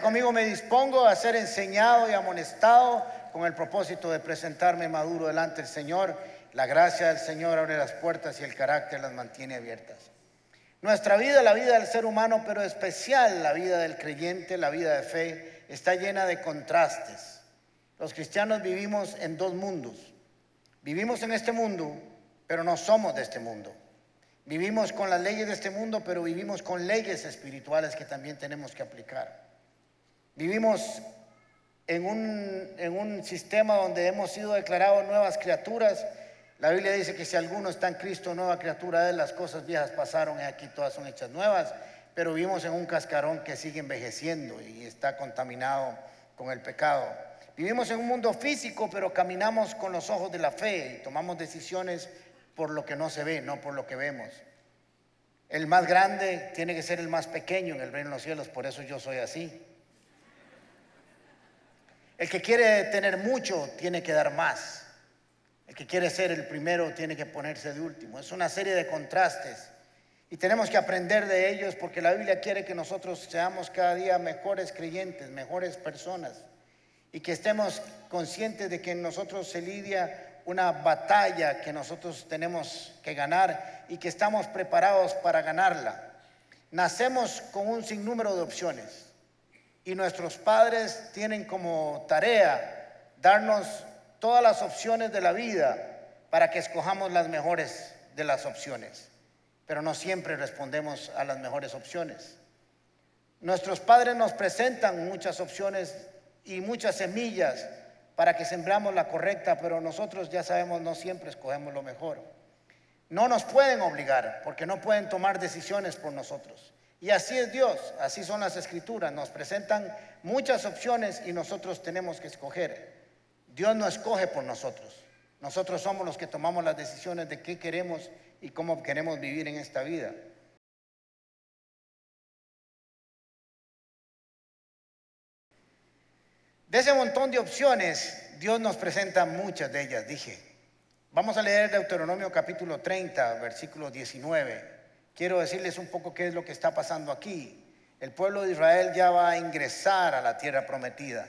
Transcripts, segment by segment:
Conmigo me dispongo a ser enseñado y amonestado con el propósito de presentarme maduro delante del Señor. La gracia del Señor abre las puertas y el carácter las mantiene abiertas. Nuestra vida, la vida del ser humano, pero especial la vida del creyente, la vida de fe, está llena de contrastes. Los cristianos vivimos en dos mundos. Vivimos en este mundo, pero no somos de este mundo. Vivimos con las leyes de este mundo, pero vivimos con leyes espirituales que también tenemos que aplicar. Vivimos en un, en un sistema donde hemos sido declarados nuevas criaturas. La Biblia dice que si alguno está en Cristo, nueva criatura es, las cosas viejas pasaron y aquí todas son hechas nuevas, pero vivimos en un cascarón que sigue envejeciendo y está contaminado con el pecado. Vivimos en un mundo físico, pero caminamos con los ojos de la fe y tomamos decisiones por lo que no se ve, no por lo que vemos. El más grande tiene que ser el más pequeño en el reino de los cielos, por eso yo soy así. El que quiere tener mucho tiene que dar más. El que quiere ser el primero tiene que ponerse de último. Es una serie de contrastes y tenemos que aprender de ellos porque la Biblia quiere que nosotros seamos cada día mejores creyentes, mejores personas y que estemos conscientes de que en nosotros se lidia una batalla que nosotros tenemos que ganar y que estamos preparados para ganarla. Nacemos con un sinnúmero de opciones y nuestros padres tienen como tarea darnos todas las opciones de la vida para que escojamos las mejores de las opciones, pero no siempre respondemos a las mejores opciones. Nuestros padres nos presentan muchas opciones y muchas semillas para que sembramos la correcta, pero nosotros ya sabemos no siempre escogemos lo mejor. No nos pueden obligar porque no pueden tomar decisiones por nosotros. Y así es Dios, así son las escrituras, nos presentan muchas opciones y nosotros tenemos que escoger. Dios no escoge por nosotros, nosotros somos los que tomamos las decisiones de qué queremos y cómo queremos vivir en esta vida. De ese montón de opciones, Dios nos presenta muchas de ellas, dije. Vamos a leer Deuteronomio capítulo 30, versículo 19. Quiero decirles un poco qué es lo que está pasando aquí. El pueblo de Israel ya va a ingresar a la tierra prometida.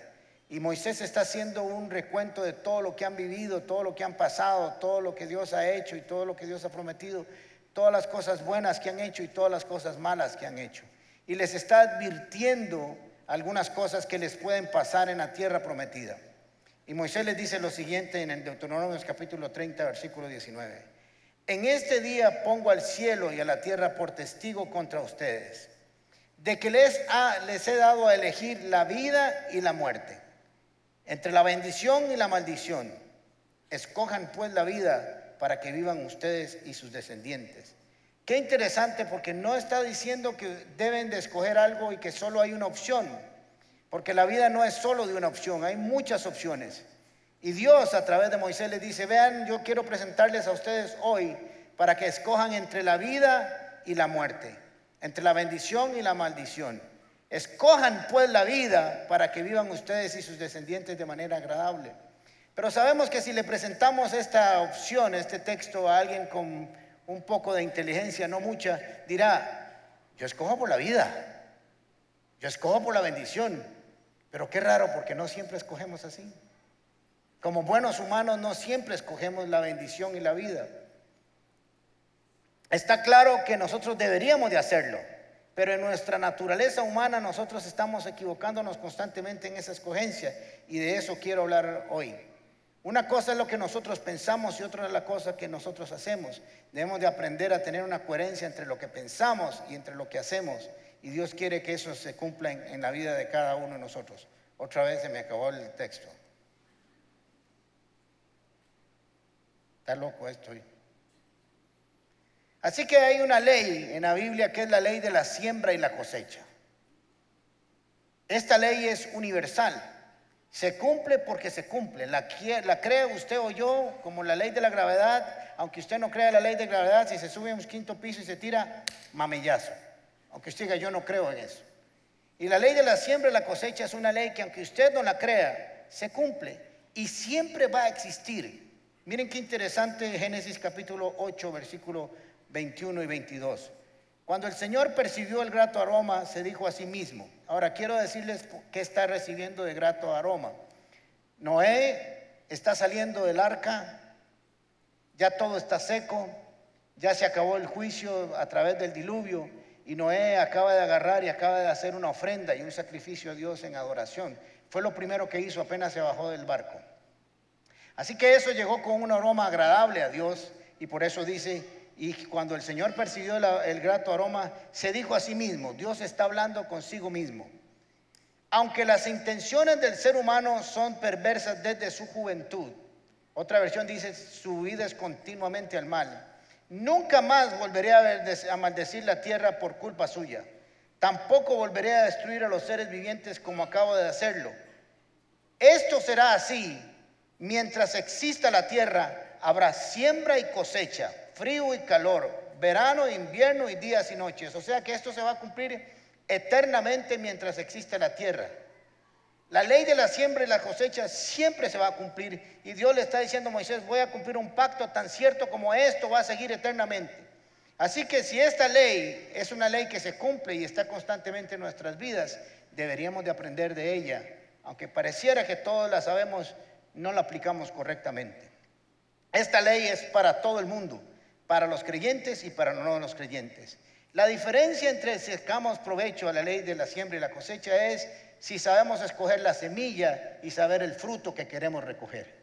Y Moisés está haciendo un recuento de todo lo que han vivido, todo lo que han pasado, todo lo que Dios ha hecho y todo lo que Dios ha prometido, todas las cosas buenas que han hecho y todas las cosas malas que han hecho. Y les está advirtiendo algunas cosas que les pueden pasar en la tierra prometida. Y Moisés les dice lo siguiente en el Deuteronomio capítulo 30, versículo 19. En este día pongo al cielo y a la tierra por testigo contra ustedes, de que les, les he dado a elegir la vida y la muerte, entre la bendición y la maldición. Escojan pues la vida para que vivan ustedes y sus descendientes. Qué interesante porque no está diciendo que deben de escoger algo y que solo hay una opción, porque la vida no es solo de una opción, hay muchas opciones. Y Dios a través de Moisés les dice, vean, yo quiero presentarles a ustedes hoy para que escojan entre la vida y la muerte, entre la bendición y la maldición. Escojan pues la vida para que vivan ustedes y sus descendientes de manera agradable. Pero sabemos que si le presentamos esta opción, este texto a alguien con un poco de inteligencia, no mucha, dirá, yo escojo por la vida, yo escojo por la bendición, pero qué raro porque no siempre escogemos así. Como buenos humanos no siempre escogemos la bendición y la vida. Está claro que nosotros deberíamos de hacerlo, pero en nuestra naturaleza humana nosotros estamos equivocándonos constantemente en esa escogencia y de eso quiero hablar hoy. Una cosa es lo que nosotros pensamos y otra es la cosa que nosotros hacemos. Debemos de aprender a tener una coherencia entre lo que pensamos y entre lo que hacemos. Y Dios quiere que eso se cumpla en, la vida de cada uno de nosotros. Otra vez se me acabó el texto. Está loco esto. Así que hay una ley en la Biblia que es la ley de la siembra y la cosecha. Esta ley es universal. Se cumple porque se cumple. La, la cree usted o yo como la ley de la gravedad, aunque usted no crea la ley de gravedad, si se sube a un quinto piso y se tira, mamellazo. Aunque usted diga, yo no creo en eso. Y la ley de la siembra y la cosecha es una ley que aunque usted no la crea, se cumple y siempre va a existir. Miren qué interesante Génesis capítulo 8, versículo 21 y 22. Cuando el Señor percibió el grato aroma, se dijo a sí mismo. Ahora quiero decirles qué está recibiendo de grato aroma. Noé está saliendo del arca, ya todo está seco, ya se acabó el juicio a través del diluvio y Noé acaba de agarrar y acaba de hacer una ofrenda y un sacrificio a Dios en adoración. Fue lo primero que hizo apenas se bajó del barco. Así que eso llegó con un aroma agradable a Dios y por eso dice, y cuando el Señor percibió el grato aroma, se dijo a sí mismo, Dios está hablando consigo mismo. Aunque las intenciones del ser humano son perversas desde su juventud, otra versión dice, su vida es continuamente al mal. Nunca más volveré a maldecir la tierra por culpa suya. Tampoco volveré a destruir a los seres vivientes como acabo de hacerlo. Esto será así. Mientras exista la tierra, habrá siembra y cosecha, frío y calor, verano, invierno y días y noches. O sea que esto se va a cumplir eternamente mientras existe la tierra. La ley de la siembra y la cosecha siempre se va a cumplir. Y Dios le está diciendo a Moisés, voy a cumplir un pacto tan cierto como esto va a seguir eternamente. Así que si esta ley es una ley que se cumple y está constantemente en nuestras vidas, deberíamos de aprender de ella. Aunque pareciera que todos la sabemos, no la aplicamos correctamente. Esta ley es para todo el mundo, para los creyentes y para no los creyentes. La diferencia entre si sacamos provecho a la ley de la siembra y la cosecha es si sabemos escoger la semilla y saber el fruto que queremos recoger.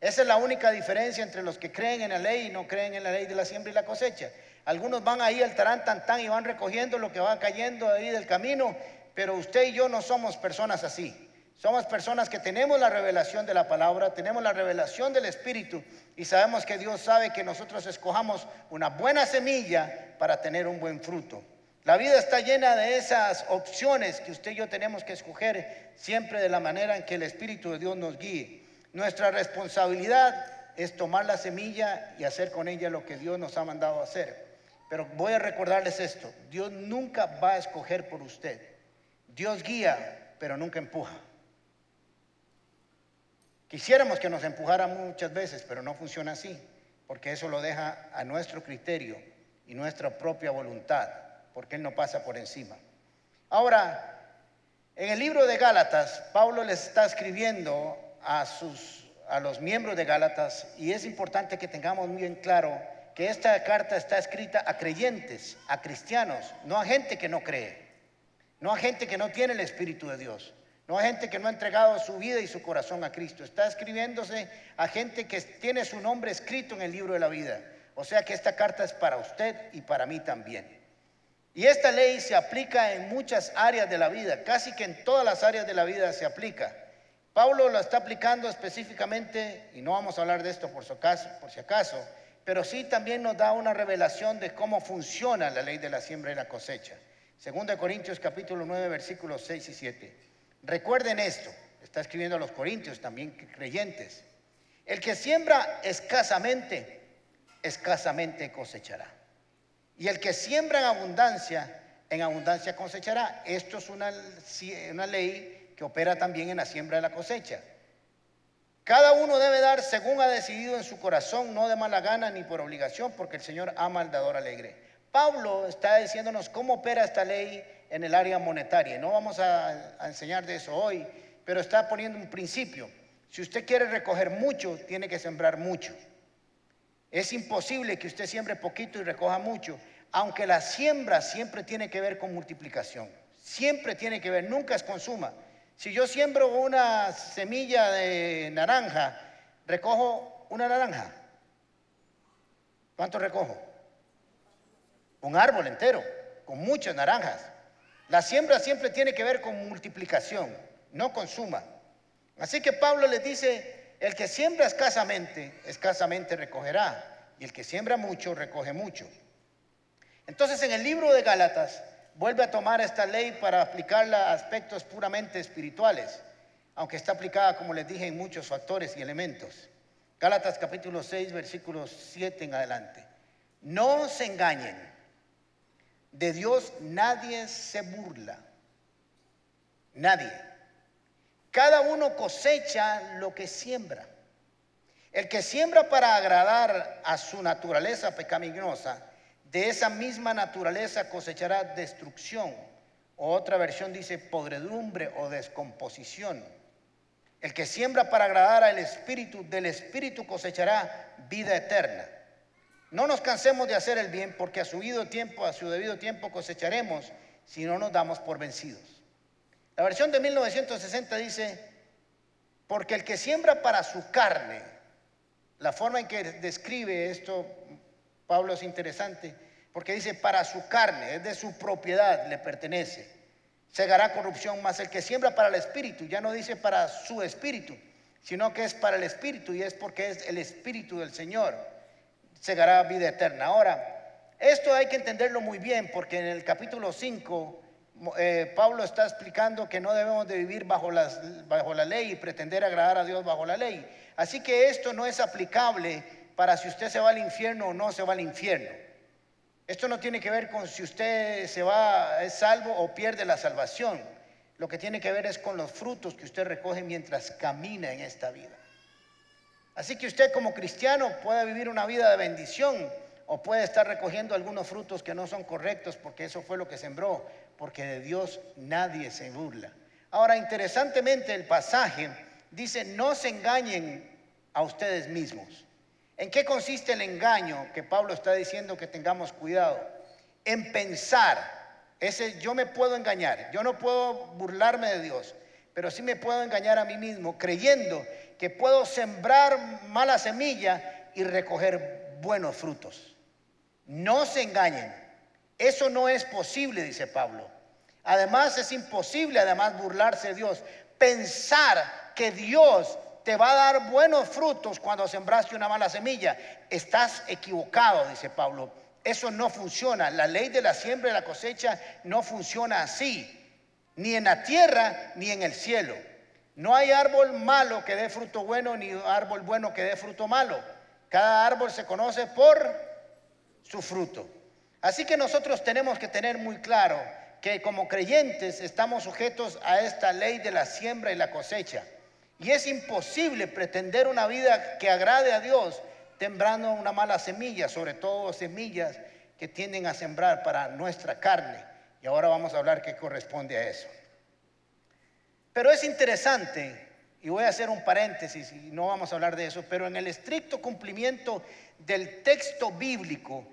Esa es la única diferencia entre los que creen en la ley y no creen en la ley de la siembra y la cosecha. Algunos van ahí al tarán tan tan y van recogiendo lo que va cayendo ahí del camino, pero usted y yo no somos personas así. Somos personas que tenemos la revelación de la palabra, tenemos la revelación del Espíritu y sabemos que Dios sabe que nosotros escojamos una buena semilla para tener un buen fruto. La vida está llena de esas opciones que usted y yo tenemos que escoger siempre de la manera en que el Espíritu de Dios nos guíe. Nuestra responsabilidad es tomar la semilla y hacer con ella lo que Dios nos ha mandado hacer. Pero voy a recordarles esto, Dios nunca va a escoger por usted. Dios guía, pero nunca empuja. Quisiéramos que nos empujara muchas veces, pero no funciona así, porque eso lo deja a nuestro criterio y nuestra propia voluntad porque Él no pasa por encima. Ahora, en el libro de Gálatas, Pablo les está escribiendo a, sus, a los miembros de Gálatas y es importante que tengamos bien claro que esta carta está escrita a creyentes, a cristianos, no a gente que no cree, no a gente que no tiene el Espíritu de Dios, no a gente que no ha entregado su vida y su corazón a Cristo. Está escribiéndose a gente que tiene su nombre escrito en el libro de la vida. O sea que esta carta es para usted y para mí también. Y esta ley se aplica en muchas áreas de la vida, casi que en todas las áreas de la vida se aplica. Pablo lo está aplicando específicamente, y no vamos a hablar de esto por si acaso, pero sí también nos da una revelación de cómo funciona la ley de la siembra y la cosecha. Segundo de Corintios capítulo 9 versículos 6 y 7. Recuerden esto, está escribiendo a los corintios también creyentes. El que siembra escasamente, escasamente cosechará. Y el que siembra en abundancia, en abundancia cosechará. Esto es una, ley que opera también en la siembra de la cosecha. Cada uno debe dar según ha decidido en su corazón, no de mala gana ni por obligación, porque el Señor ama al dador alegre. Pablo está diciéndonos cómo opera esta ley en el área monetaria. No vamos a, enseñar de eso hoy, pero está poniendo un principio. Si usted quiere recoger mucho, tiene que sembrar mucho. Es imposible que usted siembre poquito y recoja mucho, aunque la siembra siempre tiene que ver con multiplicación. Siempre tiene que ver, nunca es consuma. Si yo siembro una semilla de naranja, recojo una naranja. ¿Cuánto recojo? Un árbol entero, con muchas naranjas. La siembra siempre tiene que ver con multiplicación, no consuma. Así que Pablo les dice, el que siembra escasamente, escasamente recogerá. Y el que siembra mucho, recoge mucho. Entonces en el libro de Gálatas vuelve a tomar esta ley para aplicarla a aspectos puramente espirituales, aunque está aplicada, como les dije, en muchos factores y elementos. Gálatas capítulo 6, versículos 7 en adelante. No se engañen. De Dios nadie se burla. Nadie. Cada uno cosecha lo que siembra. El que siembra para agradar a su naturaleza pecaminosa, de esa misma naturaleza cosechará destrucción. O otra versión dice podredumbre o descomposición. El que siembra para agradar al Espíritu, del Espíritu cosechará vida eterna. No nos cansemos de hacer el bien, porque a su debido tiempo, a su debido tiempo cosecharemos si no nos damos por vencidos. La versión de 1960 dice, porque el que siembra para su carne, la forma en que describe esto Pablo es interesante, porque dice, para su carne, es de su propiedad, le pertenece. Segará corrupción, más el que siembra para el espíritu, ya no dice para su espíritu, sino que es para el espíritu y es porque es el espíritu del Señor. Segará vida eterna. Ahora, esto hay que entenderlo muy bien porque en el capítulo 5 eh, Pablo está explicando que no debemos de vivir bajo, bajo la ley y pretender agradar a Dios bajo la ley. Así que esto no es aplicable para si usted se va al infierno o no se va al infierno. Esto no tiene que ver con si usted se va, es salvo o pierde la salvación. Lo que tiene que ver es con los frutos que usted recoge mientras camina en esta vida. Así que usted como cristiano puede vivir una vida de bendición o puede estar recogiendo algunos frutos que no son correctos porque eso fue lo que sembró, porque de Dios nadie se burla. Ahora, interesantemente el pasaje dice, no se engañen a ustedes mismos. ¿En qué consiste el engaño que Pablo está diciendo que tengamos cuidado? En pensar, ese yo me puedo engañar, yo no puedo burlarme de Dios, pero sí me puedo engañar a mí mismo creyendo que puedo sembrar mala semilla y recoger buenos frutos. No se engañen, eso no es posible, dice Pablo. Además es imposible, además, burlarse de Dios. Pensar que Dios te va a dar buenos frutos cuando sembraste una mala semilla. Estás equivocado, dice Pablo. Eso no funciona. La ley de la siembra y la cosecha no funciona así. Ni en la tierra ni en el cielo. No hay árbol malo que dé fruto bueno ni árbol bueno que dé fruto malo. Cada árbol se conoce por su fruto. Así que nosotros tenemos que tener muy claro que como creyentes estamos sujetos a esta ley de la siembra y la cosecha. Y es imposible pretender una vida que agrade a Dios sembrando una mala semilla, sobre todo semillas que tienden a sembrar para nuestra carne. Y ahora vamos a hablar qué corresponde a eso. Pero es interesante, y voy a hacer un paréntesis y no vamos a hablar de eso, pero en el estricto cumplimiento del texto bíblico,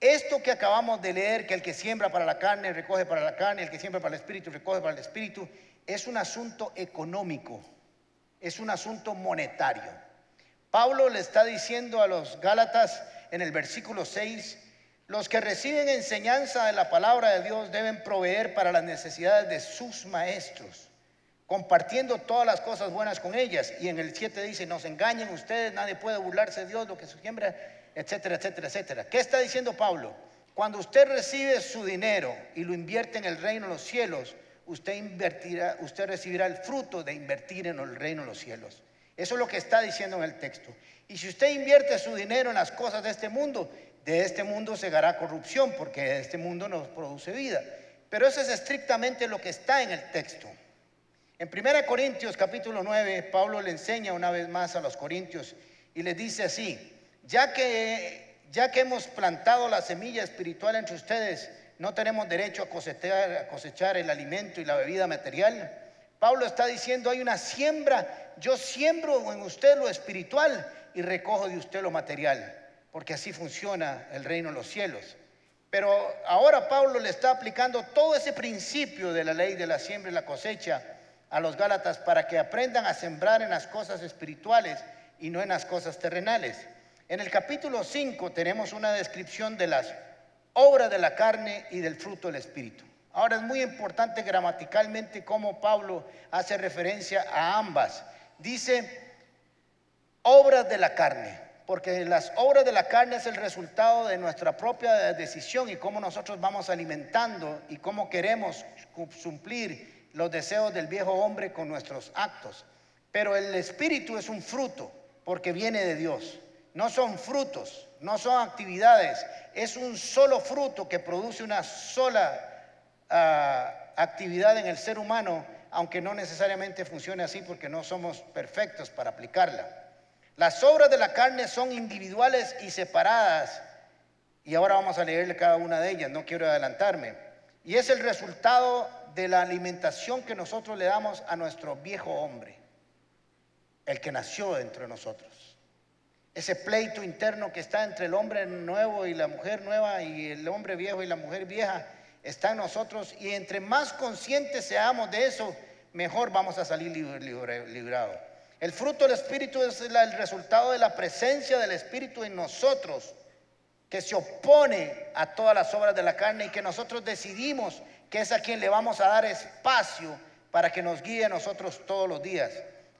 esto que acabamos de leer, que el que siembra para la carne recoge para la carne, el que siembra para el espíritu recoge para el espíritu, es un asunto económico es un asunto monetario. Pablo le está diciendo a los Gálatas en el versículo 6, los que reciben enseñanza de la palabra de Dios deben proveer para las necesidades de sus maestros, compartiendo todas las cosas buenas con ellas. Y en el 7 dice, no se engañen ustedes, nadie puede burlarse de Dios, lo que se siembra, etcétera, etcétera, etcétera. ¿Qué está diciendo Pablo? Cuando usted recibe su dinero y lo invierte en el reino de los cielos, usted invertirá, usted recibirá el fruto de invertir en el reino de los cielos. Eso es lo que está diciendo en el texto. Y si usted invierte su dinero en las cosas de este mundo, de este mundo se hará corrupción, porque este mundo nos produce vida. Pero eso es estrictamente lo que está en el texto. En 1 Corintios capítulo 9, Pablo le enseña una vez más a los corintios y les dice así, ya que, ya que hemos plantado la semilla espiritual entre ustedes, no tenemos derecho a cosechar, a cosechar el alimento y la bebida material. Pablo está diciendo, hay una siembra, yo siembro en usted lo espiritual y recojo de usted lo material, porque así funciona el reino de los cielos. Pero ahora Pablo le está aplicando todo ese principio de la ley de la siembra y la cosecha a los Gálatas para que aprendan a sembrar en las cosas espirituales y no en las cosas terrenales. En el capítulo 5 tenemos una descripción de las obra de la carne y del fruto del Espíritu. Ahora es muy importante gramaticalmente cómo Pablo hace referencia a ambas. Dice obras de la carne, porque las obras de la carne es el resultado de nuestra propia decisión y cómo nosotros vamos alimentando y cómo queremos cumplir los deseos del viejo hombre con nuestros actos. Pero el Espíritu es un fruto, porque viene de Dios. No son frutos, no son actividades, es un solo fruto que produce una sola ah, actividad en el ser humano, aunque no necesariamente funcione así porque no somos perfectos para aplicarla. Las obras de la carne son individuales y separadas Y ahora vamos a leerle cada una de ellas, no quiero adelantarme. Y es el resultado de la alimentación que nosotros le damos a nuestro viejo hombre, el que nació dentro de nosotros. Ese pleito interno que está entre el hombre nuevo y la mujer nueva y el hombre viejo y la mujer vieja está en nosotros y entre más conscientes seamos de eso, mejor vamos a salir librados. El fruto del Espíritu es el resultado de la presencia del Espíritu en nosotros, que se opone a todas las obras de la carne y que nosotros decidimos que es a quien le vamos a dar espacio para que nos guíe a nosotros todos los días.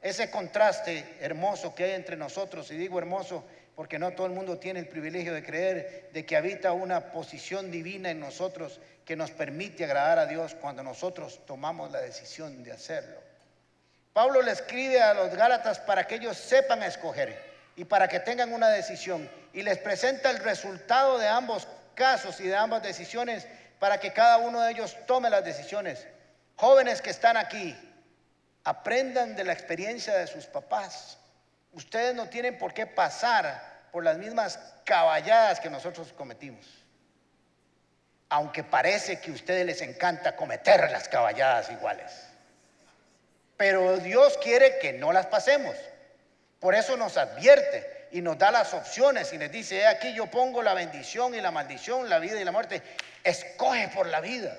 Ese contraste hermoso que hay entre nosotros, y digo hermoso porque no todo el mundo tiene el privilegio de creer de que habita una posición divina en nosotros que nos permite agradar a Dios cuando nosotros tomamos la decisión de hacerlo. Pablo le escribe a los Gálatas para que ellos sepan escoger y para que tengan una decisión y les presenta el resultado de ambos casos y de ambas decisiones para que cada uno de ellos tome las decisiones. Jóvenes que están aquí, aprendan de la experiencia de sus papás. Ustedes no tienen por qué pasar por las mismas caballadas que nosotros cometimos aunque parece que a ustedes les encanta cometer las caballadas iguales. Pero Dios quiere que no las pasemos. Por eso nos advierte y nos da las opciones y les dice, aquí yo pongo la bendición y la maldición, la vida y la muerte. Escoge por la vida.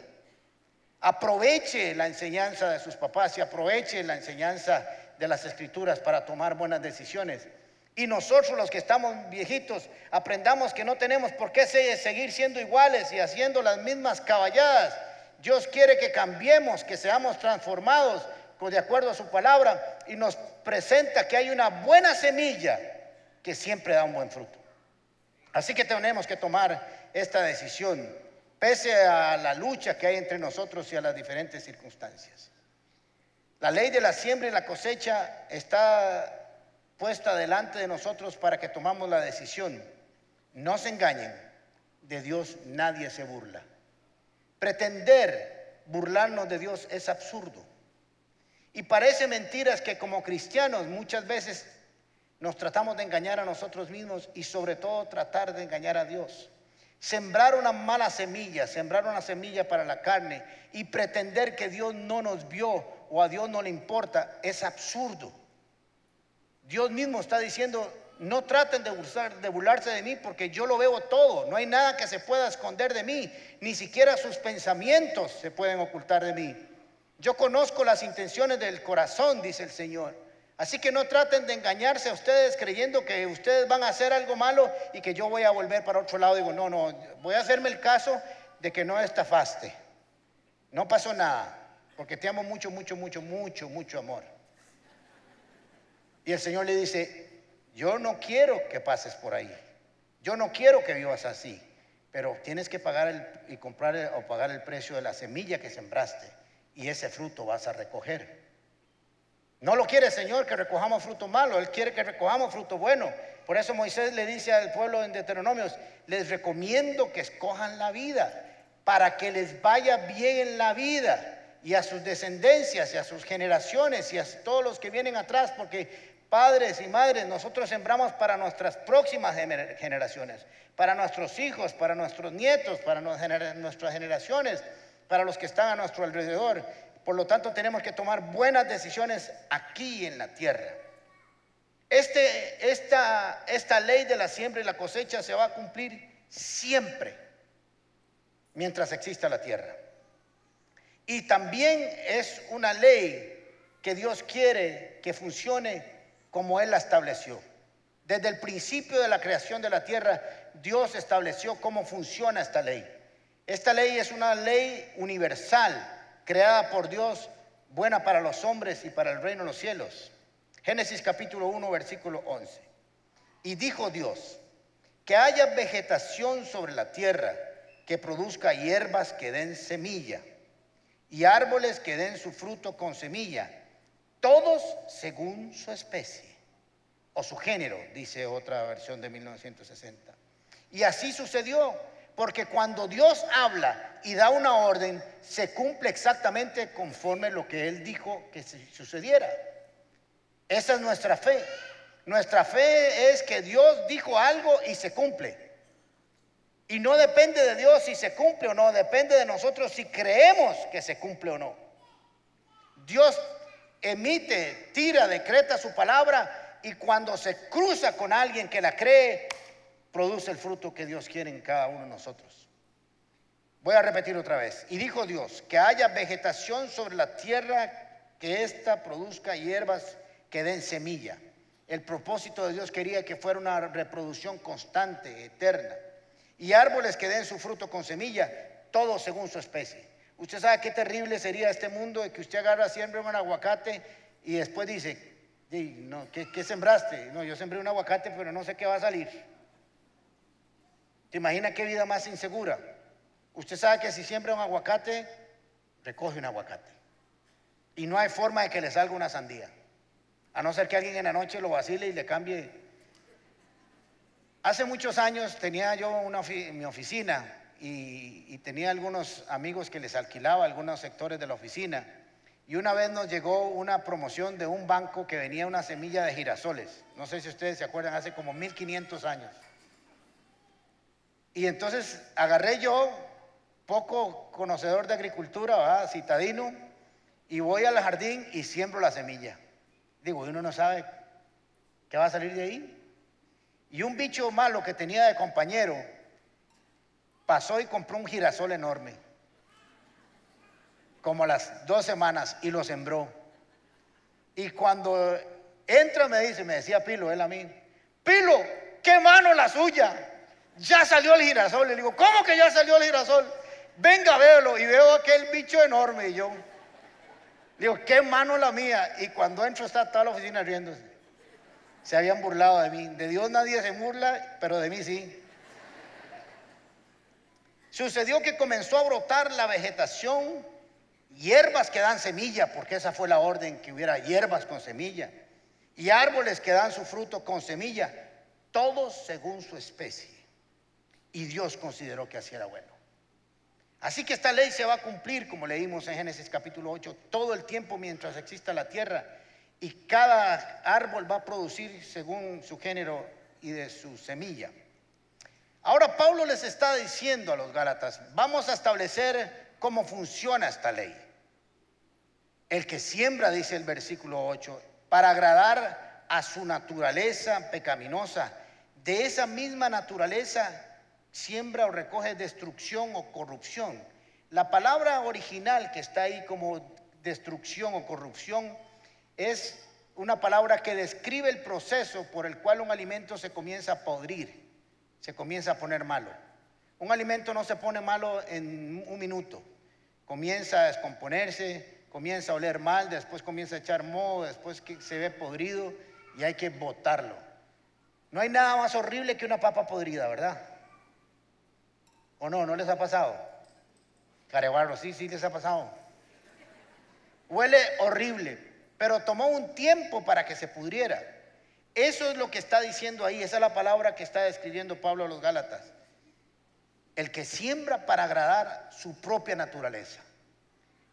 Aproveche la enseñanza de sus papás y aproveche la enseñanza de las escrituras para tomar buenas decisiones. Y nosotros los que estamos viejitos aprendamos que no tenemos por qué seguir siendo iguales y haciendo las mismas caballadas. Dios quiere que cambiemos, que seamos transformados de acuerdo a su palabra y nos presenta que hay una buena semilla que siempre da un buen fruto. Así que tenemos que tomar esta decisión, pese a la lucha que hay entre nosotros y a las diferentes circunstancias. La ley de la siembra y la cosecha está puesta delante de nosotros para que tomamos la decisión. No se engañen, de Dios nadie se burla. Pretender burlarnos de Dios es absurdo. Y parece mentiras que como cristianos muchas veces nos tratamos de engañar a nosotros mismos y sobre todo tratar de engañar a Dios. Sembrar una mala semilla, sembrar una semilla para la carne y pretender que Dios no nos vio o a Dios no le importa es absurdo. Dios mismo está diciendo, no traten de, de burlarse de mí porque yo lo veo todo. No hay nada que se pueda esconder de mí. Ni siquiera sus pensamientos se pueden ocultar de mí. Yo conozco las intenciones del corazón, dice el Señor. Así que no traten de engañarse a ustedes creyendo que ustedes van a hacer algo malo y que yo voy a volver para otro lado. Digo, no, no, voy a hacerme el caso de que no estafaste. No pasó nada, porque te amo mucho, mucho, mucho, mucho, mucho amor. Y el Señor le dice, yo no quiero que pases por ahí. Yo no quiero que vivas así. Pero tienes que pagar y comprar o pagar el precio de la semilla que sembraste. Y ese fruto vas a recoger. No lo quiere el Señor que recojamos fruto malo. Él quiere que recojamos fruto bueno. Por eso Moisés le dice al pueblo en Deuteronomios, les recomiendo que escojan la vida para que les vaya bien en la vida y a sus descendencias y a sus generaciones y a todos los que vienen atrás, porque padres y madres, nosotros sembramos para nuestras próximas generaciones, para nuestros hijos, para nuestros nietos, para nuestras generaciones, para los que están a nuestro alrededor. Por lo tanto, tenemos que tomar buenas decisiones aquí en la tierra. Este, esta, esta ley de la siembra y la cosecha se va a cumplir siempre mientras exista la tierra. Y también es una ley que Dios quiere que funcione como Él la estableció. Desde el principio de la creación de la tierra, Dios estableció cómo funciona esta ley. Esta ley es una ley universal, creada por Dios, buena para los hombres y para el reino de los cielos. Génesis capítulo 1, versículo 11. Y dijo Dios, que haya vegetación sobre la tierra, que produzca hierbas que den semilla, y árboles que den su fruto con semilla todos según su especie o su género, dice otra versión de 1960. Y así sucedió, porque cuando Dios habla y da una orden, se cumple exactamente conforme lo que Él dijo que sucediera. Esa es nuestra fe. Nuestra fe es que Dios dijo algo y se cumple. Y no depende de Dios si se cumple o no, depende de nosotros si creemos que se cumple o no. Dios emite, tira, decreta su palabra y cuando se cruza con alguien que la cree, produce el fruto que Dios quiere en cada uno de nosotros. Voy a repetir otra vez. Y dijo Dios, que haya vegetación sobre la tierra, que ésta produzca hierbas que den semilla. El propósito de Dios quería que fuera una reproducción constante, eterna. Y árboles que den su fruto con semilla, todo según su especie. Usted sabe qué terrible sería este mundo de que usted agarra siempre un aguacate y después dice, no, ¿qué, ¿qué, sembraste? No, yo sembré un aguacate, pero no sé qué va a salir. ¿Te imagina qué vida más insegura? Usted sabe que si siembra un aguacate, recoge un aguacate. Y no hay forma de que le salga una sandía. A no ser que alguien en la noche lo vacile y le cambie. Hace muchos años tenía yo una, mi oficina y, tenía algunos amigos que les alquilaba algunos sectores de la oficina. Y una vez nos llegó una promoción de un banco que venía una semilla de girasoles. No sé si ustedes se acuerdan, hace como 1500 años. Y entonces agarré yo, poco conocedor de agricultura, citadino, y voy al jardín y siembro la semilla. Digo, uno no sabe qué va a salir de ahí. Y un bicho malo que tenía de compañero pasó y compró un girasol enorme, como a las dos semanas, y lo sembró. Y cuando entra me dice, me decía Pilo, él a mí, Pilo, qué mano la suya, ya salió el girasol. Le digo, ¿cómo que ya salió el girasol? Venga, véalo. Y veo aquel bicho enorme y yo, digo, qué mano la mía. Y cuando entro está toda la oficina riéndose. Se habían burlado de mí. De Dios nadie se burla, pero de mí sí. Sucedió que comenzó a brotar la vegetación, hierbas que dan semilla, porque esa fue la orden que hubiera hierbas con semilla, y árboles que dan su fruto con semilla, todos según su especie. Y Dios consideró que así era bueno. Así que esta ley se va a cumplir, como leímos en Génesis capítulo 8, todo el tiempo mientras exista la tierra, y cada árbol va a producir según su género y de su semilla. Ahora Pablo les está diciendo a los Gálatas, vamos a establecer cómo funciona esta ley. El que siembra, dice el versículo 8, para agradar a su naturaleza pecaminosa, de esa misma naturaleza siembra o recoge destrucción o corrupción. La palabra original que está ahí como destrucción o corrupción es una palabra que describe el proceso por el cual un alimento se comienza a podrir se comienza a poner malo. Un alimento no se pone malo en un minuto. Comienza a descomponerse, comienza a oler mal, después comienza a echar moho, después que se ve podrido y hay que botarlo. No hay nada más horrible que una papa podrida, ¿verdad? ¿O no? ¿No les ha pasado? Carebarro, sí, sí les ha pasado. Huele horrible, pero tomó un tiempo para que se pudriera. Eso es lo que está diciendo ahí, esa es la palabra que está describiendo Pablo a los Gálatas. El que siembra para agradar su propia naturaleza.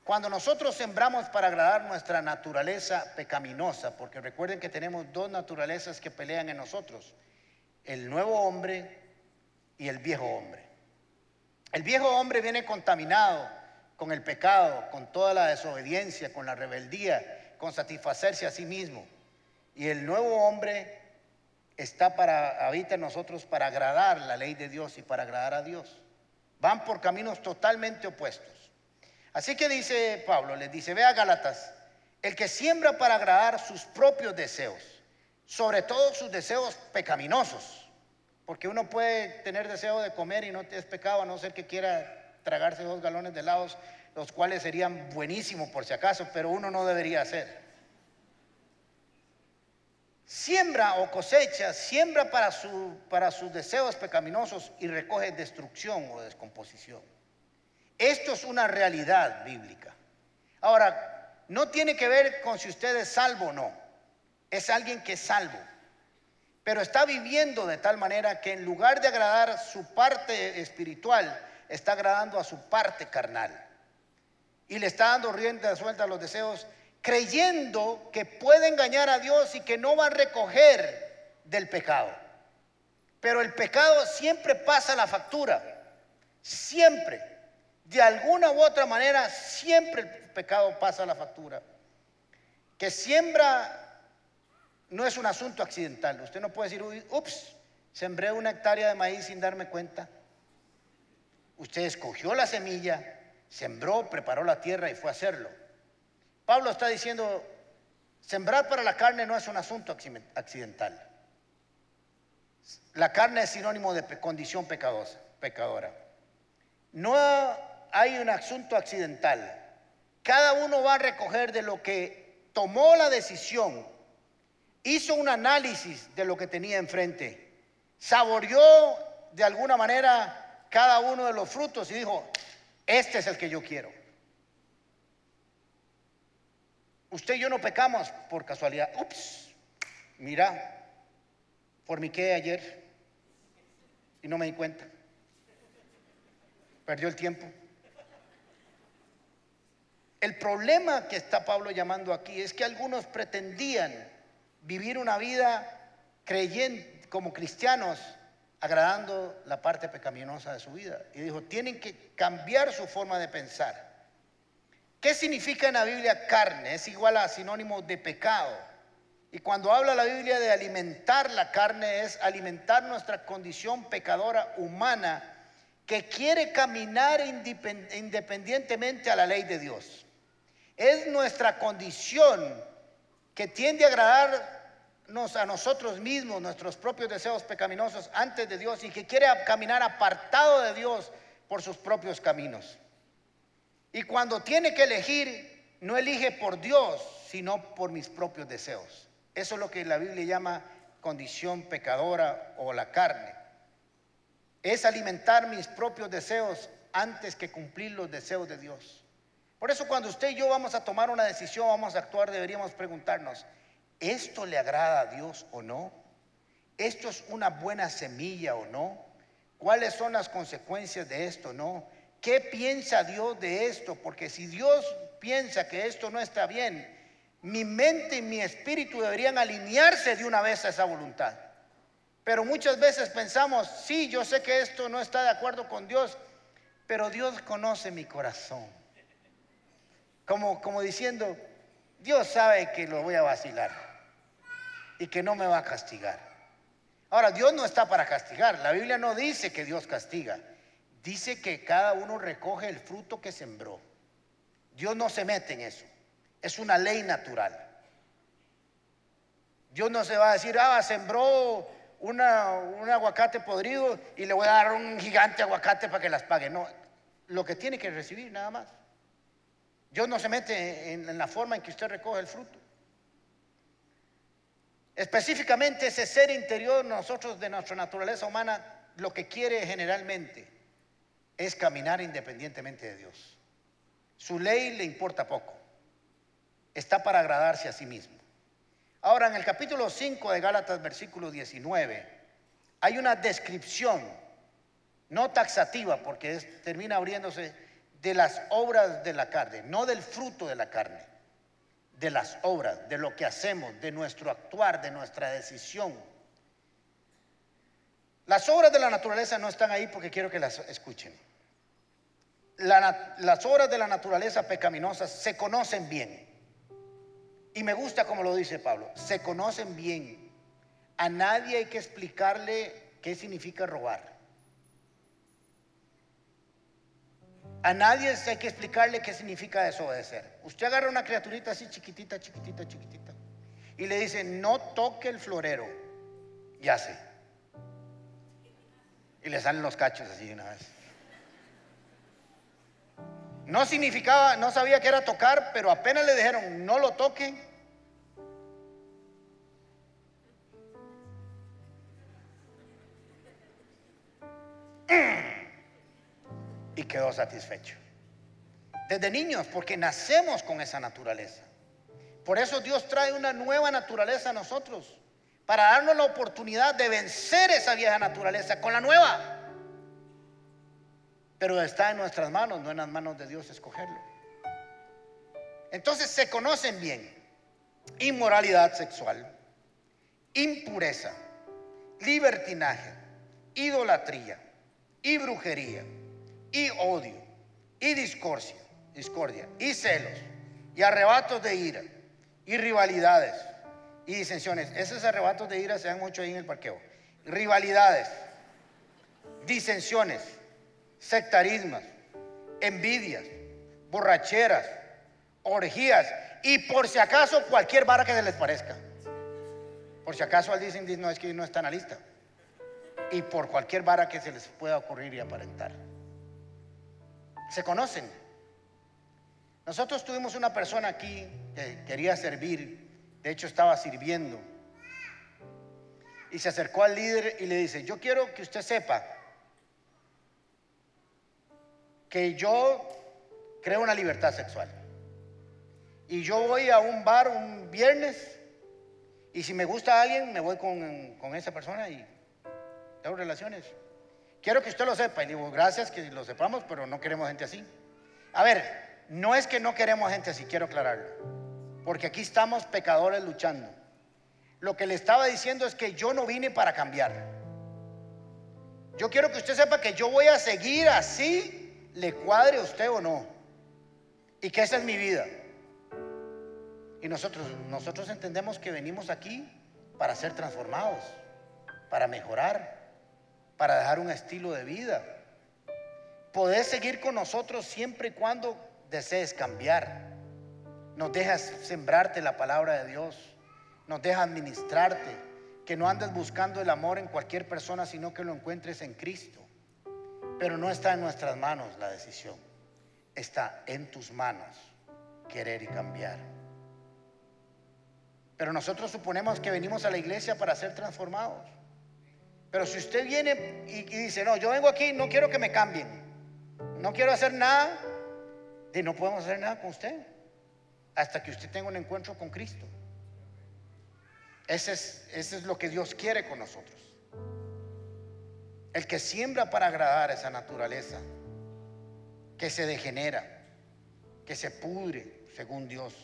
Cuando nosotros sembramos para agradar nuestra naturaleza pecaminosa, porque recuerden que tenemos dos naturalezas que pelean en nosotros, el nuevo hombre y el viejo hombre. El viejo hombre viene contaminado con el pecado, con toda la desobediencia, con la rebeldía, con satisfacerse a sí mismo. Y el nuevo hombre está para, habita en nosotros para agradar la ley de Dios y para agradar a Dios. Van por caminos totalmente opuestos. Así que dice Pablo, les dice, vea Galatas, el que siembra para agradar sus propios deseos, sobre todo sus deseos pecaminosos, porque uno puede tener deseo de comer y no es pecado, a no ser que quiera tragarse dos galones de helados, los cuales serían buenísimos por si acaso, pero uno no debería hacer siembra o cosecha, siembra para, su, para sus deseos pecaminosos y recoge destrucción o descomposición. Esto es una realidad bíblica. Ahora, no tiene que ver con si usted es salvo o no. Es alguien que es salvo. Pero está viviendo de tal manera que en lugar de agradar su parte espiritual, está agradando a su parte carnal. Y le está dando rienda suelta a los deseos creyendo que puede engañar a Dios y que no va a recoger del pecado. Pero el pecado siempre pasa la factura. Siempre. De alguna u otra manera, siempre el pecado pasa la factura. Que siembra no es un asunto accidental. Usted no puede decir, ups, sembré una hectárea de maíz sin darme cuenta. Usted escogió la semilla, sembró, preparó la tierra y fue a hacerlo. Pablo está diciendo, sembrar para la carne no es un asunto accidental. La carne es sinónimo de condición pecadora. No hay un asunto accidental. Cada uno va a recoger de lo que tomó la decisión, hizo un análisis de lo que tenía enfrente, saboreó de alguna manera cada uno de los frutos y dijo, este es el que yo quiero. Usted y yo no pecamos por casualidad. Ups, mira, formiqué ayer y no me di cuenta. Perdió el tiempo. El problema que está Pablo llamando aquí es que algunos pretendían vivir una vida creyendo como cristianos, agradando la parte pecaminosa de su vida. Y dijo, tienen que cambiar su forma de pensar. ¿Qué significa en la Biblia carne? Es igual a sinónimo de pecado. Y cuando habla la Biblia de alimentar la carne es alimentar nuestra condición pecadora humana que quiere caminar independientemente a la ley de Dios. Es nuestra condición que tiende a agradarnos a nosotros mismos, nuestros propios deseos pecaminosos antes de Dios y que quiere caminar apartado de Dios por sus propios caminos. Y cuando tiene que elegir, no elige por Dios, sino por mis propios deseos. Eso es lo que la Biblia llama condición pecadora o la carne. Es alimentar mis propios deseos antes que cumplir los deseos de Dios. Por eso cuando usted y yo vamos a tomar una decisión, vamos a actuar, deberíamos preguntarnos, ¿esto le agrada a Dios o no? ¿Esto es una buena semilla o no? ¿Cuáles son las consecuencias de esto o no? ¿Qué piensa Dios de esto? Porque si Dios piensa que esto no está bien, mi mente y mi espíritu deberían alinearse de una vez a esa voluntad. Pero muchas veces pensamos, sí, yo sé que esto no está de acuerdo con Dios, pero Dios conoce mi corazón. Como, diciendo, Dios sabe que lo voy a vacilar y que no me va a castigar. Ahora, Dios no está para castigar. La Biblia no dice que Dios castiga. Dice que cada uno recoge el fruto que sembró. Dios no se mete en eso. Es una ley natural. Dios no se va a decir, ah, sembró una, un aguacate podrido y le voy a dar un gigante aguacate para que las pague. No, lo que tiene que recibir nada más. Dios no se mete en, la forma en que usted recoge el fruto. Específicamente ese ser interior, nosotros de nuestra naturaleza humana, lo que quiere generalmente es caminar independientemente de Dios. Su ley le importa poco. Está para agradarse a sí mismo. Ahora, en el capítulo 5 de Gálatas, versículo 19, hay una descripción, no taxativa, porque termina abriéndose de las obras de la carne, no del fruto de la carne, de las obras, de lo que hacemos, de nuestro actuar, de nuestra decisión. Las obras de la naturaleza no están ahí porque quiero que las escuchen. las obras de la naturaleza pecaminosas se conocen bien. Y me gusta como lo dice Pablo, se conocen bien. A nadie hay que explicarle qué significa robar. A nadie hay que explicarle qué significa desobedecer. Usted agarra una criaturita así chiquitita, chiquitita, chiquitita, y le dice, no toque el florero. Y hace. Y le salen los cachos así de una vez. No significaba, no sabía que era tocar, pero apenas le dijeron, no lo toque. Y quedó satisfecho. Desde niños, porque nacemos con esa naturaleza. Por eso Dios trae una nueva naturaleza a nosotros, para darnos la oportunidad de vencer esa vieja naturaleza con la nueva. Pero está en nuestras manos, no en las manos de Dios escogerlo. Entonces se conocen bien inmoralidad sexual, impureza, libertinaje, idolatría, y brujería, y odio, y discordia, discordia, y celos, y arrebatos de ira, y rivalidades, y disensiones. Esos arrebatos de ira se dan mucho ahí en el parqueo. Rivalidades, disensiones, sectarismos, envidias, borracheras, orgías, y por si acaso cualquier vara que se les parezca. Por si acaso al dicen, no es que no está en la lista. Y por cualquier vara que se les pueda ocurrir y aparentar. Se conocen. Nosotros tuvimos una persona aquí que quería servir, de hecho estaba sirviendo. Y se acercó al líder y le dice, yo quiero que usted sepa que yo creo una libertad sexual. Y yo voy a un bar un viernes y si me gusta alguien, me voy con, con esa persona y tengo relaciones. Quiero que usted lo sepa. Y digo, gracias que lo sepamos, pero no queremos gente así. A ver, no es que no queremos gente así, quiero aclararlo. Porque aquí estamos pecadores luchando. Lo que le estaba diciendo es que yo no vine para cambiar. Yo quiero que usted sepa que yo voy a seguir así, le cuadre a usted o no. Y que esa es mi vida. Y nosotros, nosotros entendemos que venimos aquí para ser transformados, para mejorar, para dejar un estilo de vida. Podés seguir con nosotros siempre y cuando desees cambiar. Nos dejas sembrarte la palabra de Dios. Nos deja administrarte. Que no andes buscando el amor en cualquier persona, sino que lo encuentres en Cristo. Pero no está en nuestras manos la decisión. Está en tus manos querer y cambiar. Pero nosotros suponemos que venimos a la iglesia para ser transformados. Pero si usted viene y, dice, no, yo vengo aquí, no quiero que me cambien, no quiero hacer nada, y no podemos hacer nada con usted hasta que usted tenga un encuentro con Cristo. Ese es, ese es lo que Dios quiere con nosotros. El que siembra para agradar esa naturaleza, que se degenera, que se pudre según Dios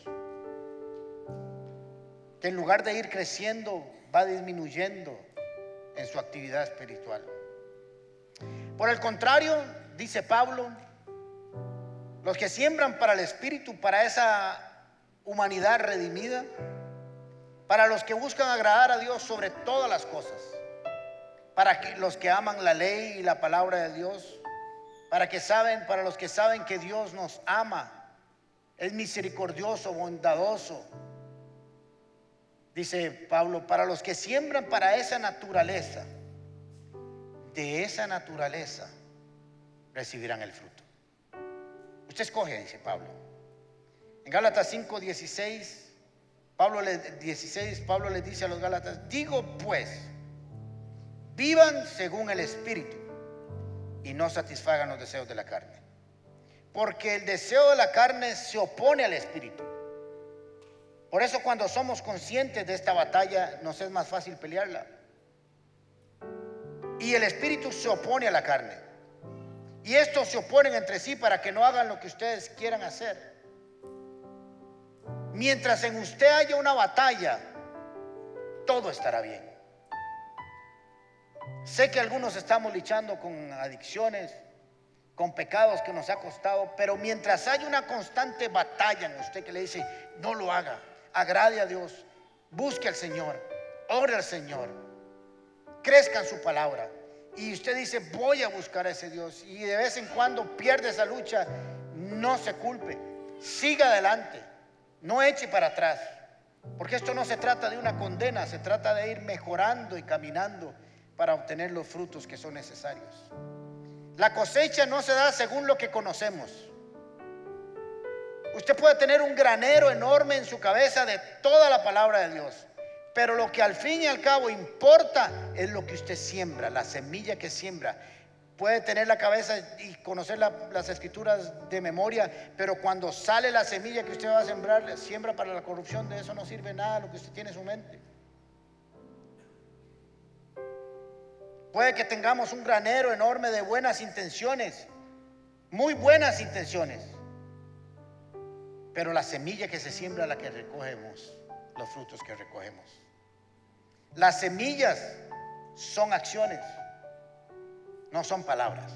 que en lugar de ir creciendo va disminuyendo en su actividad espiritual. Por el contrario, dice Pablo, los que siembran para el Espíritu, para esa humanidad redimida, para los que buscan agradar a Dios sobre todas las cosas, para los que aman la ley y la palabra de Dios, para que saben, para los que saben que Dios nos ama, es misericordioso, bondadoso, dice Pablo, para los que siembran para esa naturaleza, de esa naturaleza recibirán el fruto. Usted escoge, dice Pablo. En Gálatas 5, 16, Pablo le, 16, Pablo le dice a los Gálatas, digo pues, vivan según el Espíritu y no satisfagan los deseos de la carne. Porque el deseo de la carne se opone al Espíritu por eso cuando somos conscientes de esta batalla nos es más fácil pelearla. Y el espíritu se opone a la carne. Y estos se oponen entre sí para que no hagan lo que ustedes quieran hacer. Mientras en usted haya una batalla, todo estará bien. Sé que algunos estamos luchando con adicciones, con pecados que nos ha costado, pero mientras haya una constante batalla en usted que le dice, no lo haga, agrade a Dios, busque al Señor, ore al Señor, crezca en su palabra. Y usted dice, voy a buscar a ese Dios. Y de vez en cuando pierde esa lucha, no se culpe, siga adelante, no eche para atrás. Porque esto no se trata de una condena, se trata de ir mejorando y caminando para obtener los frutos que son necesarios. La cosecha no se da según lo que conocemos. Usted puede tener un granero enorme en su cabeza de toda la palabra de Dios. Pero lo que al fin y al cabo importa es lo que usted siembra, la semilla que siembra. Puede tener la cabeza y conocer las escrituras de memoria, pero cuando sale la semilla que usted va a sembrar, siembra para la corrupción, de eso no sirve nada lo que usted tiene en su mente. Puede que tengamos un granero enorme de buenas intenciones, muy buenas intenciones. Pero la semilla que se siembra la que recogemos, los frutos que recogemos. Las semillas son acciones. no son palabras.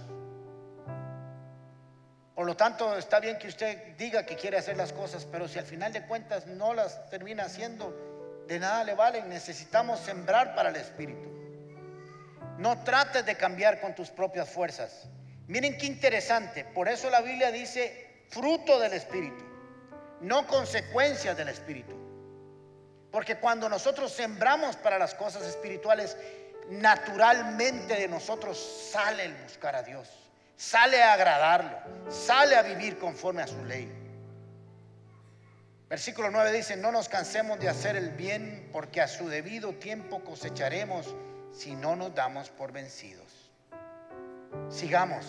Por lo tanto, está bien que usted diga que quiere hacer las cosas, pero si al final de cuentas no las termina haciendo, de nada le valen. Necesitamos sembrar para el Espíritu. No trates de cambiar con tus propias fuerzas. Miren qué interesante. Por eso la Biblia dice fruto del Espíritu, no consecuencias del Espíritu. Porque cuando nosotros sembramos para las cosas espirituales, naturalmente de nosotros sale el buscar a Dios, sale a agradarlo, sale a vivir conforme a su ley. Versículo 9 dice, no nos cansemos de hacer el bien porque a su debido tiempo cosecharemos si no nos damos por vencidos. Sigamos.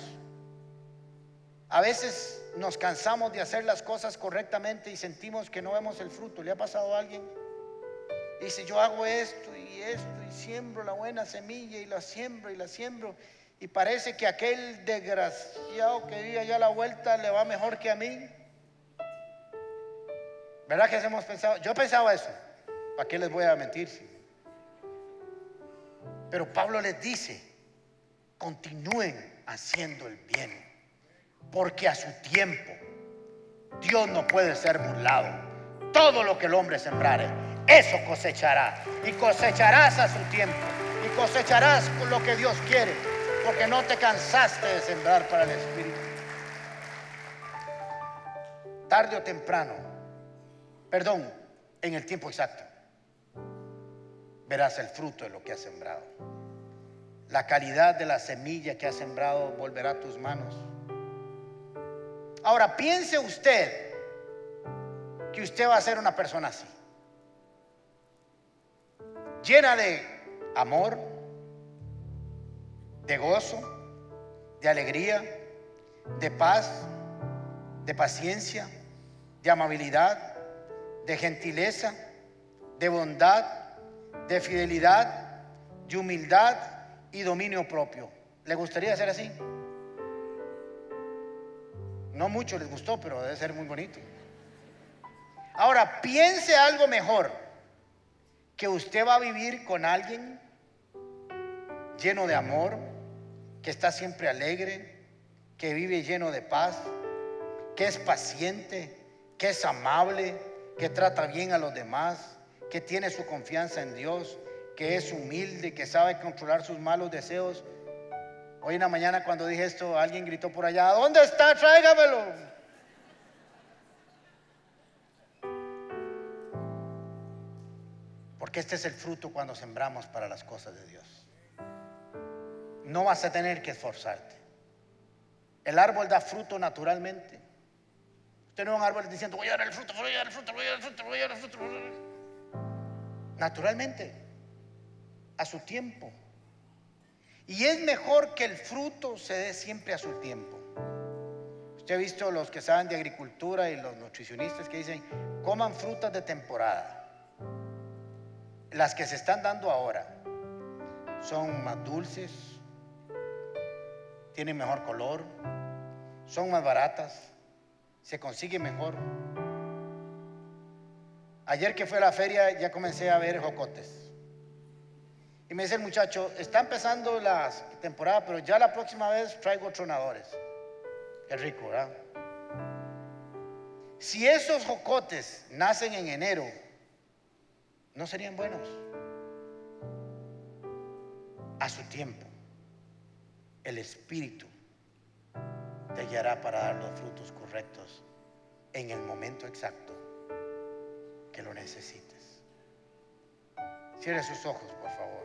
A veces nos cansamos de hacer las cosas correctamente y sentimos que no vemos el fruto. ¿Le ha pasado a alguien? Dice, yo hago esto y esto y siembro la buena semilla y la siembro y la siembro. Y parece que aquel desgraciado que vive allá a la vuelta le va mejor que a mí. ¿Verdad que hemos pensado? Yo pensaba eso. ¿Para qué les voy a mentir? Pero Pablo les dice, continúen haciendo el bien, porque a su tiempo Dios no puede ser burlado. Todo lo que el hombre sembrare eso cosechará. Y cosecharás a su tiempo. Y cosecharás lo que Dios quiere. Porque no te cansaste de sembrar para el Espíritu. Tarde o temprano, perdón, en el tiempo exacto, verás el fruto de lo que has sembrado. La calidad de la semilla que has sembrado volverá a tus manos. Ahora piense usted que usted va a ser una persona así llena de amor, de gozo, de alegría, de paz, de paciencia, de amabilidad, de gentileza, de bondad, de fidelidad, de humildad y dominio propio. ¿Le gustaría ser así? No mucho les gustó, pero debe ser muy bonito. Ahora, piense algo mejor que usted va a vivir con alguien lleno de amor, que está siempre alegre, que vive lleno de paz, que es paciente, que es amable, que trata bien a los demás, que tiene su confianza en Dios, que es humilde, que sabe controlar sus malos deseos. Hoy en la mañana cuando dije esto, alguien gritó por allá, ¿dónde está? Tráigamelo. Porque este es el fruto cuando sembramos para las cosas de Dios. No vas a tener que esforzarte. El árbol da fruto naturalmente. Usted no es un árbol diciendo, voy a dar el fruto, voy a dar el fruto, voy a dar el fruto, voy a dar el fruto. Naturalmente, a su tiempo. Y es mejor que el fruto se dé siempre a su tiempo. Usted ha visto los que saben de agricultura y los nutricionistas que dicen, coman frutas de temporada. Las que se están dando ahora son más dulces, tienen mejor color, son más baratas, se consigue mejor. Ayer que fue a la feria ya comencé a ver jocotes. Y me dice el muchacho, está empezando la temporada, pero ya la próxima vez traigo tronadores. Qué rico, ¿verdad? Si esos jocotes nacen en enero no serían buenos. A su tiempo, el Espíritu te guiará para dar los frutos correctos en el momento exacto que lo necesites. Cierre sus ojos, por favor.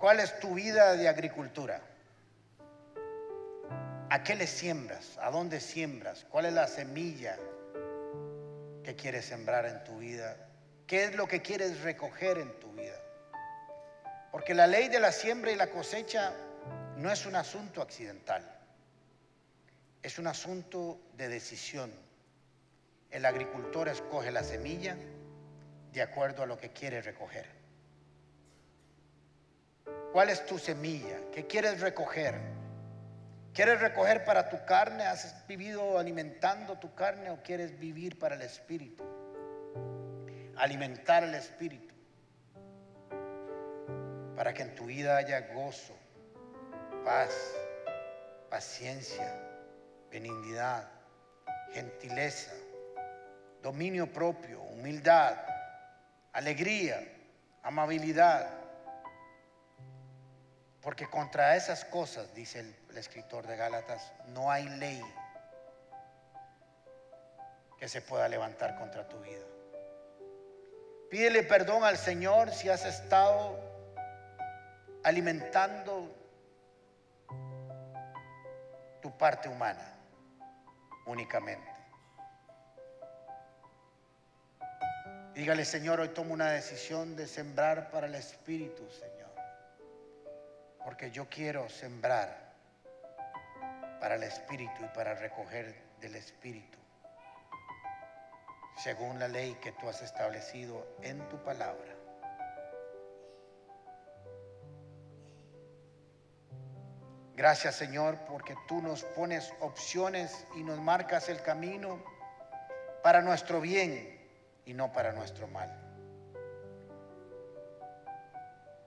¿Cuál es tu vida de agricultura? ¿A qué le siembras? ¿A dónde siembras? ¿Cuál es la semilla que quieres sembrar en tu vida? ¿Qué es lo que quieres recoger en tu vida? Porque la ley de la siembra y la cosecha no es un asunto accidental, es un asunto de decisión. El agricultor escoge la semilla de acuerdo a lo que quiere recoger. ¿Cuál es tu semilla? ¿Qué quieres recoger? ¿Quieres recoger para tu carne? ¿Has vivido alimentando tu carne o quieres vivir para el Espíritu? Alimentar el Espíritu. para que en tu vida haya gozo, paz, paciencia, benignidad, gentileza, dominio propio, humildad, alegría, amabilidad. Porque contra esas cosas, dice el, escritor de Gálatas, no hay ley que se pueda levantar contra tu vida. Pídele perdón al Señor si has estado alimentando tu parte humana únicamente. Dígale, Señor, hoy tomo una decisión de sembrar para el Espíritu, Señor. Porque yo quiero sembrar para el Espíritu y para recoger del Espíritu. Según la ley que tú has establecido en tu palabra. Gracias Señor porque tú nos pones opciones y nos marcas el camino para nuestro bien y no para nuestro mal.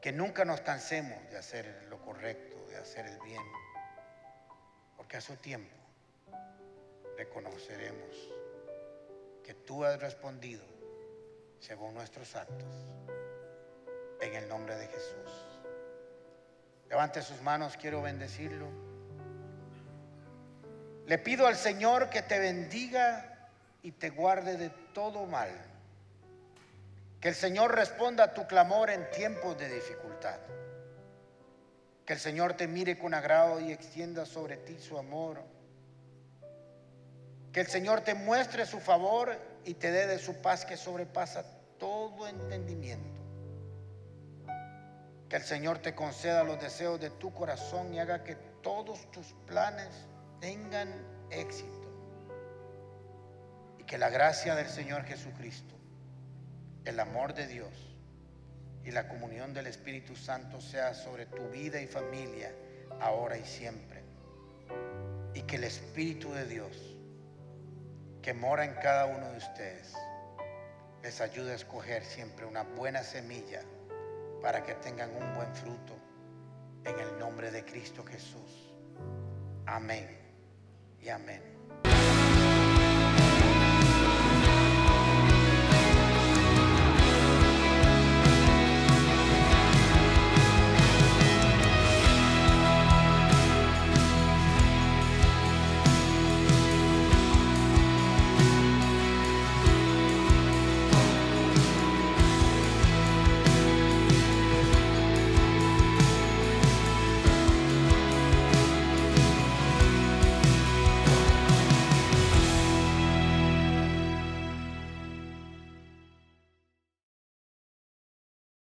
Que nunca nos cansemos de hacer lo correcto, de hacer el bien, porque a su tiempo reconoceremos que tú has respondido según nuestros actos. En el nombre de Jesús. Levante sus manos, quiero bendecirlo. Le pido al Señor que te bendiga y te guarde de todo mal. Que el Señor responda a tu clamor en tiempos de dificultad. Que el Señor te mire con agrado y extienda sobre ti su amor. Que el Señor te muestre su favor y te dé de su paz que sobrepasa todo entendimiento. Que el Señor te conceda los deseos de tu corazón y haga que todos tus planes tengan éxito. Y que la gracia del Señor Jesucristo, el amor de Dios y la comunión del Espíritu Santo sea sobre tu vida y familia, ahora y siempre. Y que el Espíritu de Dios, que mora en cada uno de ustedes, les ayude a escoger siempre una buena semilla para que tengan un buen fruto en el nombre de Cristo Jesús. Amén y amén.